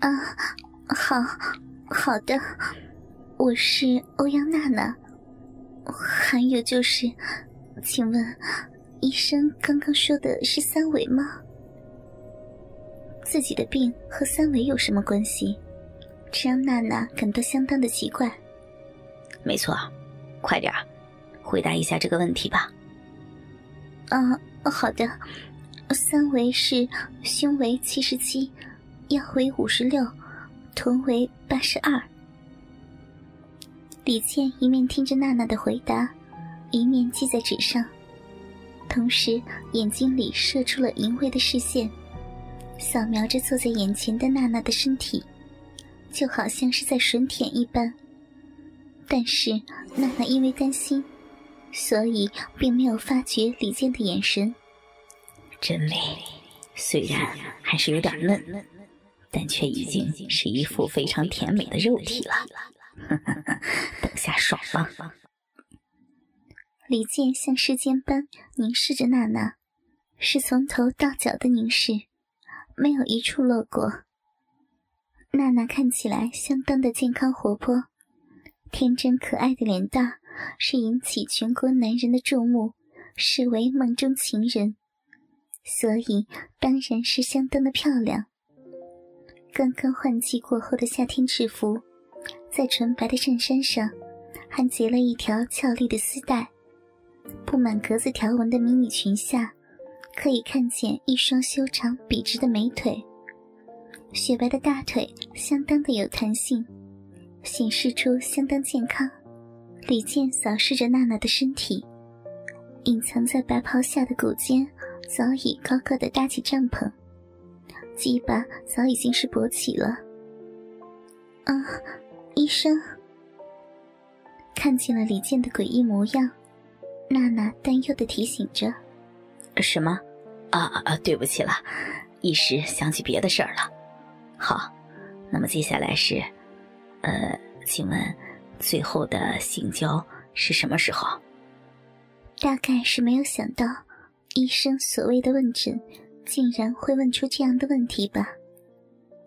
啊，好，好的，我是欧阳娜娜。还有就是，请问，医生刚刚说的是三维吗？自己的病和三维有什么关系？这让娜娜感到相当的奇怪。没错，快点回答一下这个问题吧。啊，好的，三维是胸围七十七。腰围五十六，臀围八十二。李健一面听着娜娜的回答，一面记在纸上，同时眼睛里射出了淫秽的视线，扫描着坐在眼前的娜娜的身体，就好像是在吮舔一般。但是娜娜因为担心，所以并没有发觉李健的眼神。真美，虽然还是有点嫩。但却已经是一副非常甜美的肉体了，等下爽了。李健像时间般凝视着娜娜，是从头到脚的凝视，没有一处落过。娜娜看起来相当的健康活泼，天真可爱的脸蛋是引起全国男人的注目，视为梦中情人，所以当然是相当的漂亮。刚刚换季过后的夏天制服，在纯白的衬衫上，还结了一条俏丽的丝带。布满格子条纹的迷你裙下，可以看见一双修长笔直的美腿。雪白的大腿相当的有弹性，显示出相当健康。李健扫视着娜娜的身体，隐藏在白袍下的骨尖早已高高的搭起帐篷。鸡巴早已经是勃起了。啊，医生看见了李健的诡异模样，娜娜担忧的提醒着：“什么？啊啊，对不起了，一时想起别的事儿了。好，那么接下来是，呃，请问最后的性交是什么时候？大概是没有想到，医生所谓的问诊。”竟然会问出这样的问题吧？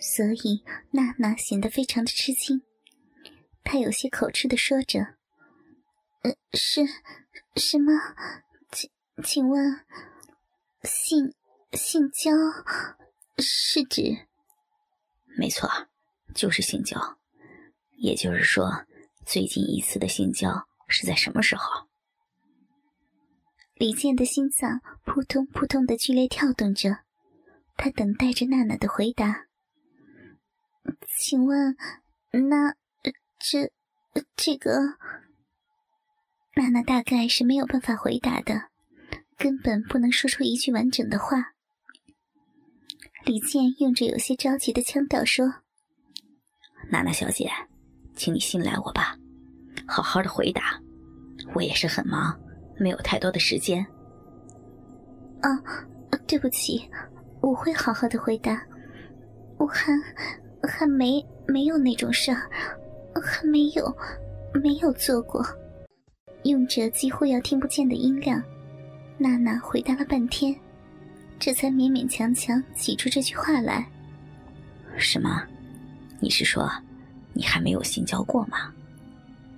所以娜娜显得非常的吃惊，她有些口吃的说着：“呃，是，什么？请请问，性性交是指？没错，就是性交。也就是说，最近一次的性交是在什么时候？”李健的心脏扑通扑通的剧烈跳动着，他等待着娜娜的回答。请问，那这这个，娜娜大概是没有办法回答的，根本不能说出一句完整的话。李健用着有些着急的腔调说：“娜娜小姐，请你信赖我吧，好好的回答，我也是很忙。”没有太多的时间。啊，对不起，我会好好的回答。我还还没没有那种事儿，还没有没有做过。用着几乎要听不见的音量，娜娜回答了半天，这才勉勉强强挤出这句话来。什么？你是说你还没有性交过吗？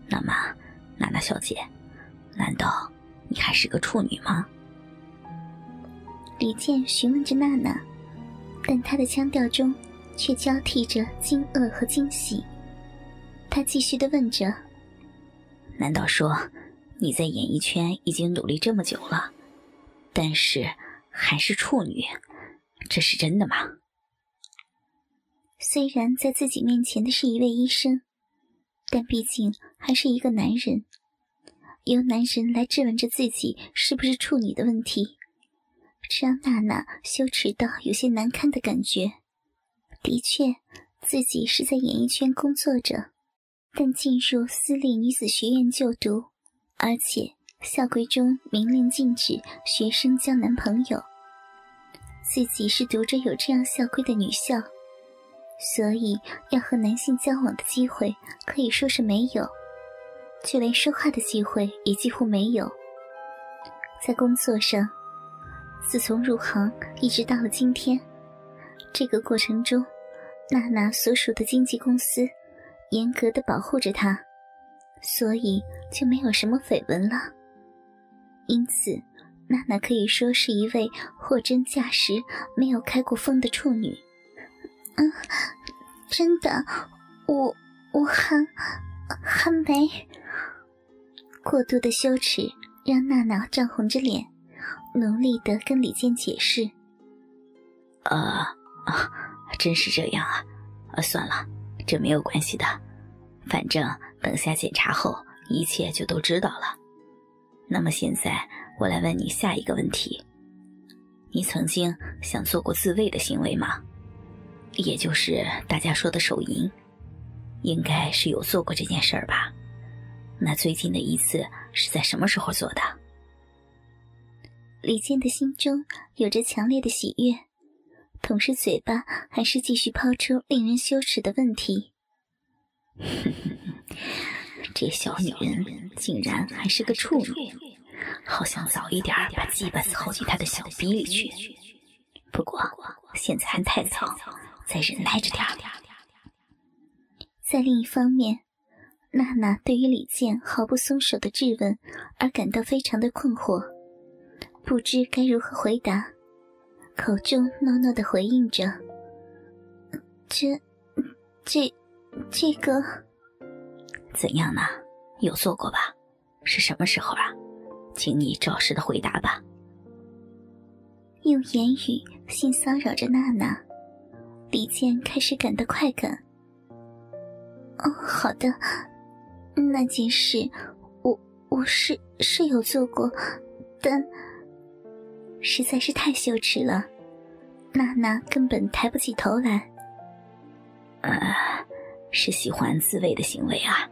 那么，娜娜小姐，难道？你还是个处女吗？李健询问着娜娜，但他的腔调中却交替着惊愕和惊喜。他继续的问着：“难道说你在演艺圈已经努力这么久了，但是还是处女？这是真的吗？”虽然在自己面前的是一位医生，但毕竟还是一个男人。由男人来质问着自己是不是处女的问题，这让娜娜羞耻到有些难堪的感觉。的确，自己是在演艺圈工作着，但进入私立女子学院就读，而且校规中明令禁止学生交男朋友。自己是读着有这样校规的女校，所以要和男性交往的机会可以说是没有。就连说话的机会也几乎没有。在工作上，自从入行一直到了今天，这个过程中，娜娜所属的经纪公司严格的保护着她，所以就没有什么绯闻了。因此，娜娜可以说是一位货真价实、没有开过封的处女。嗯，真的，我我还还没。过度的羞耻让娜娜涨红着脸，努力的跟李健解释：“呃，啊，真是这样啊，啊，算了，这没有关系的，反正等下检查后一切就都知道了。那么现在我来问你下一个问题：你曾经想做过自慰的行为吗？也就是大家说的手淫，应该是有做过这件事儿吧？”那最近的一次是在什么时候做的？李健的心中有着强烈的喜悦，同时嘴巴还是继续抛出令人羞耻的问题。这小女人竟然还是个处女，好想早一点把鸡巴操进她的小逼里去。不过现在还太早，再忍耐着点儿在另一方面。娜娜对于李健毫不松手的质问而感到非常的困惑，不知该如何回答，口中糯糯的回应着：“这、这、这个怎样呢？有做过吧？是什么时候啊？请你照实的回答吧。”用言语性骚扰着娜娜，李健开始感到快感。哦，好的。那件事，我我是是有做过，但实在是太羞耻了，娜娜根本抬不起头来。呃，是喜欢自慰的行为啊。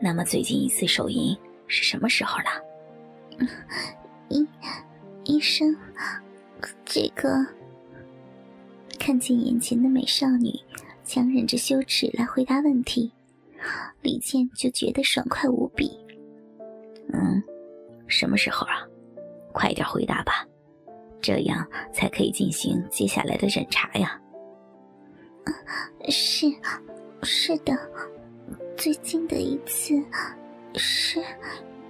那么最近一次手淫是什么时候了？医医生，这个看见眼前的美少女，强忍着羞耻来回答问题。李健就觉得爽快无比。嗯，什么时候啊？快点回答吧，这样才可以进行接下来的审查呀。是，是的，最近的一次是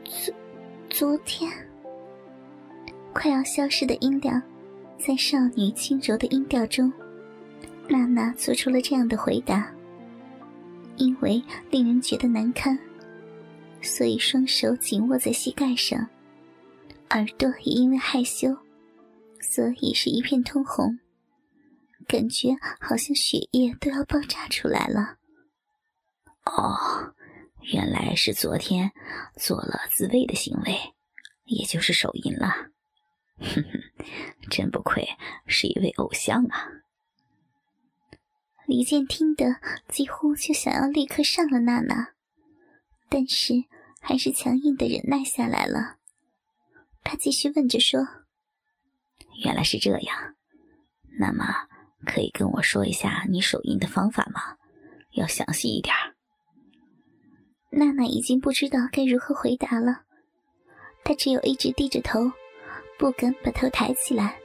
昨昨天。快要消失的音量，在少女轻柔的音调中，娜娜做出了这样的回答。因为令人觉得难堪，所以双手紧握在膝盖上，耳朵也因为害羞，所以是一片通红，感觉好像血液都要爆炸出来了。哦，原来是昨天做了自慰的行为，也就是手淫了。哼哼，真不愧是一位偶像啊！李健听得几乎就想要立刻上了娜娜，但是还是强硬的忍耐下来了。他继续问着说：“原来是这样，那么可以跟我说一下你手淫的方法吗？要详细一点。”娜娜已经不知道该如何回答了，她只有一直低着头，不敢把头抬起来，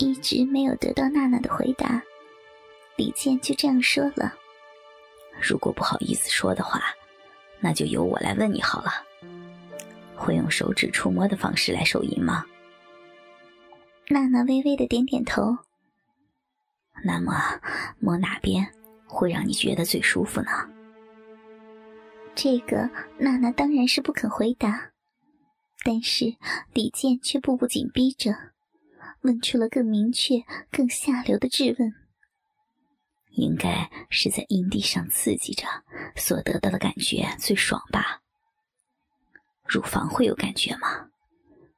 一直没有得到娜娜的回答。李健就这样说了：“如果不好意思说的话，那就由我来问你好了。会用手指触摸的方式来手淫吗？”娜娜微微的点点头。那么摸哪边会让你觉得最舒服呢？这个娜娜当然是不肯回答，但是李健却步步紧逼着，问出了更明确、更下流的质问。应该是在阴蒂上刺激着，所得到的感觉最爽吧？乳房会有感觉吗？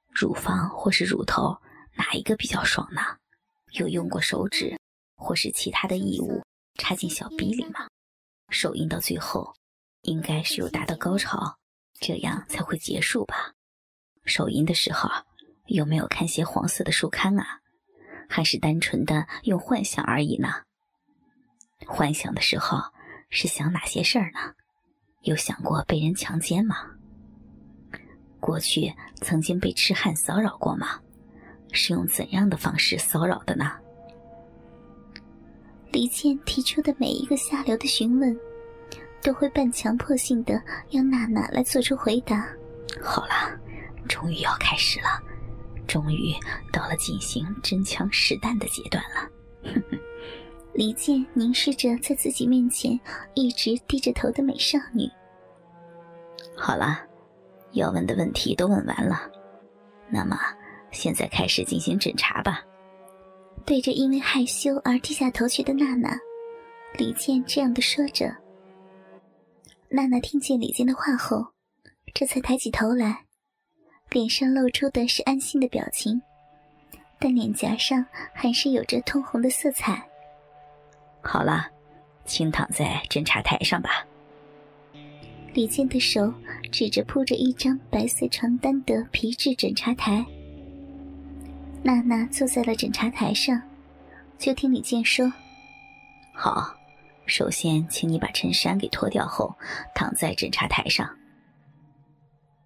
乳房或是乳头哪一个比较爽呢？有用过手指或是其他的异物插进小逼里吗？手淫到最后，应该是有达到高潮，这样才会结束吧？手淫的时候有没有看些黄色的书刊啊？还是单纯的用幻想而已呢？幻想的时候是想哪些事儿呢？有想过被人强奸吗？过去曾经被痴汉骚扰过吗？是用怎样的方式骚扰的呢？李健提出的每一个下流的询问，都会半强迫性的要娜娜来做出回答。好了，终于要开始了，终于到了进行真枪实弹的阶段了。哼哼。李健凝视着在自己面前一直低着头的美少女。好了，要问的问题都问完了，那么现在开始进行诊查吧。对着因为害羞而低下头去的娜娜，李健这样的说着。娜娜听见李健的话后，这才抬起头来，脸上露出的是安心的表情，但脸颊上还是有着通红的色彩。好了，请躺在侦查台上吧。李健的手指着铺着一张白色床单的皮质诊查台。娜娜坐在了诊查台上，就听李健说：“好，首先请你把衬衫给脱掉后，躺在诊查台上。”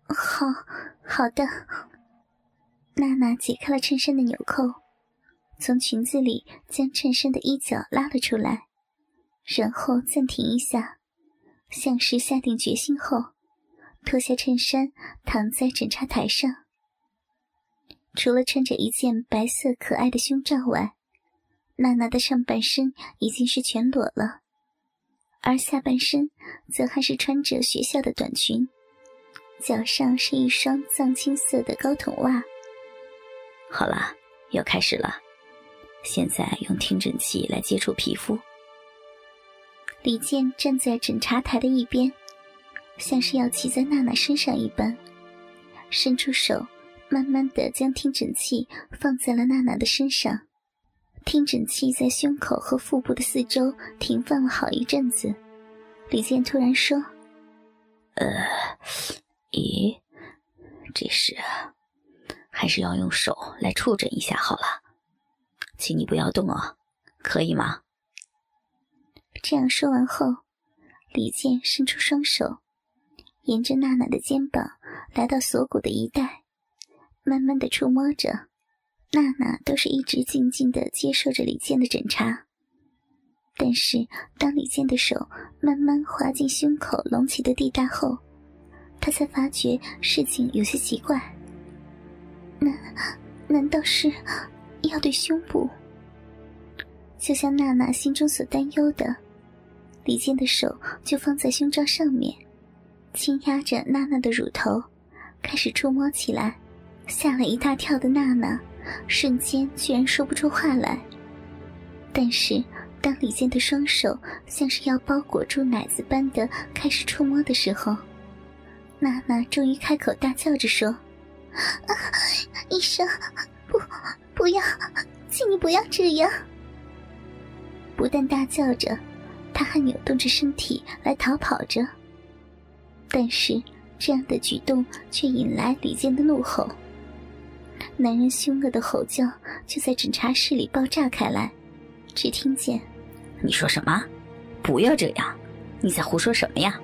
好，好的。娜娜解开了衬衫的纽扣。从裙子里将衬衫的衣角拉了出来，然后暂停一下，像是下定决心后，脱下衬衫躺在检查台上。除了穿着一件白色可爱的胸罩外，娜娜的上半身已经是全裸了，而下半身则还是穿着学校的短裙，脚上是一双藏青色的高筒袜。好了，要开始了。现在用听诊器来接触皮肤。李健站在诊查台的一边，像是要骑在娜娜身上一般，伸出手，慢慢的将听诊器放在了娜娜的身上。听诊器在胸口和腹部的四周停放了好一阵子。李健突然说：“呃，咦，这时还是要用手来触诊一下好了。”请你不要动哦，可以吗？这样说完后，李健伸出双手，沿着娜娜的肩膀来到锁骨的一带，慢慢的触摸着。娜娜都是一直静静的接受着李健的检查，但是当李健的手慢慢滑进胸口隆起的地带后，她才发觉事情有些奇怪。难难道是？要对胸部，就像娜娜心中所担忧的，李健的手就放在胸罩上面，轻压着娜娜的乳头，开始触摸起来。吓了一大跳的娜娜，瞬间居然说不出话来。但是，当李健的双手像是要包裹住奶子般的开始触摸的时候，娜娜终于开口大叫着说：“，医生，不！”不要，请你不要这样！不但大叫着，他还扭动着身体来逃跑着。但是这样的举动却引来李健的怒吼。男人凶恶的吼叫就在诊查室里爆炸开来，只听见：“你说什么？不要这样！你在胡说什么呀？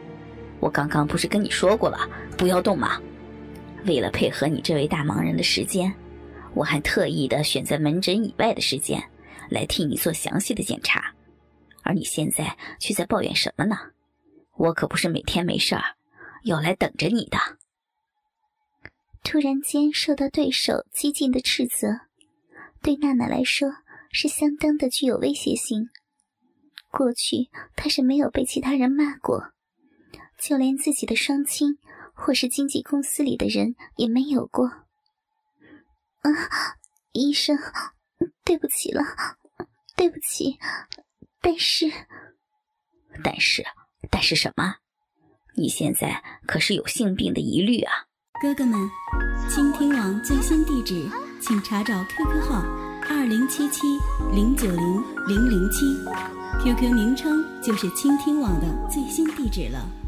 我刚刚不是跟你说过了，不要动吗？为了配合你这位大忙人的时间。”我还特意的选在门诊以外的时间，来替你做详细的检查，而你现在却在抱怨什么呢？我可不是每天没事儿要来等着你的。突然间受到对手激进的斥责，对娜娜来说是相当的具有威胁性。过去她是没有被其他人骂过，就连自己的双亲或是经纪公司里的人也没有过。啊，医生，对不起了，对不起。但是，但是，但是什么？你现在可是有性病的疑虑啊！哥哥们，倾听网最新地址，请查找 QQ 号二零七七零九零零零七，QQ 名称就是倾听网的最新地址了。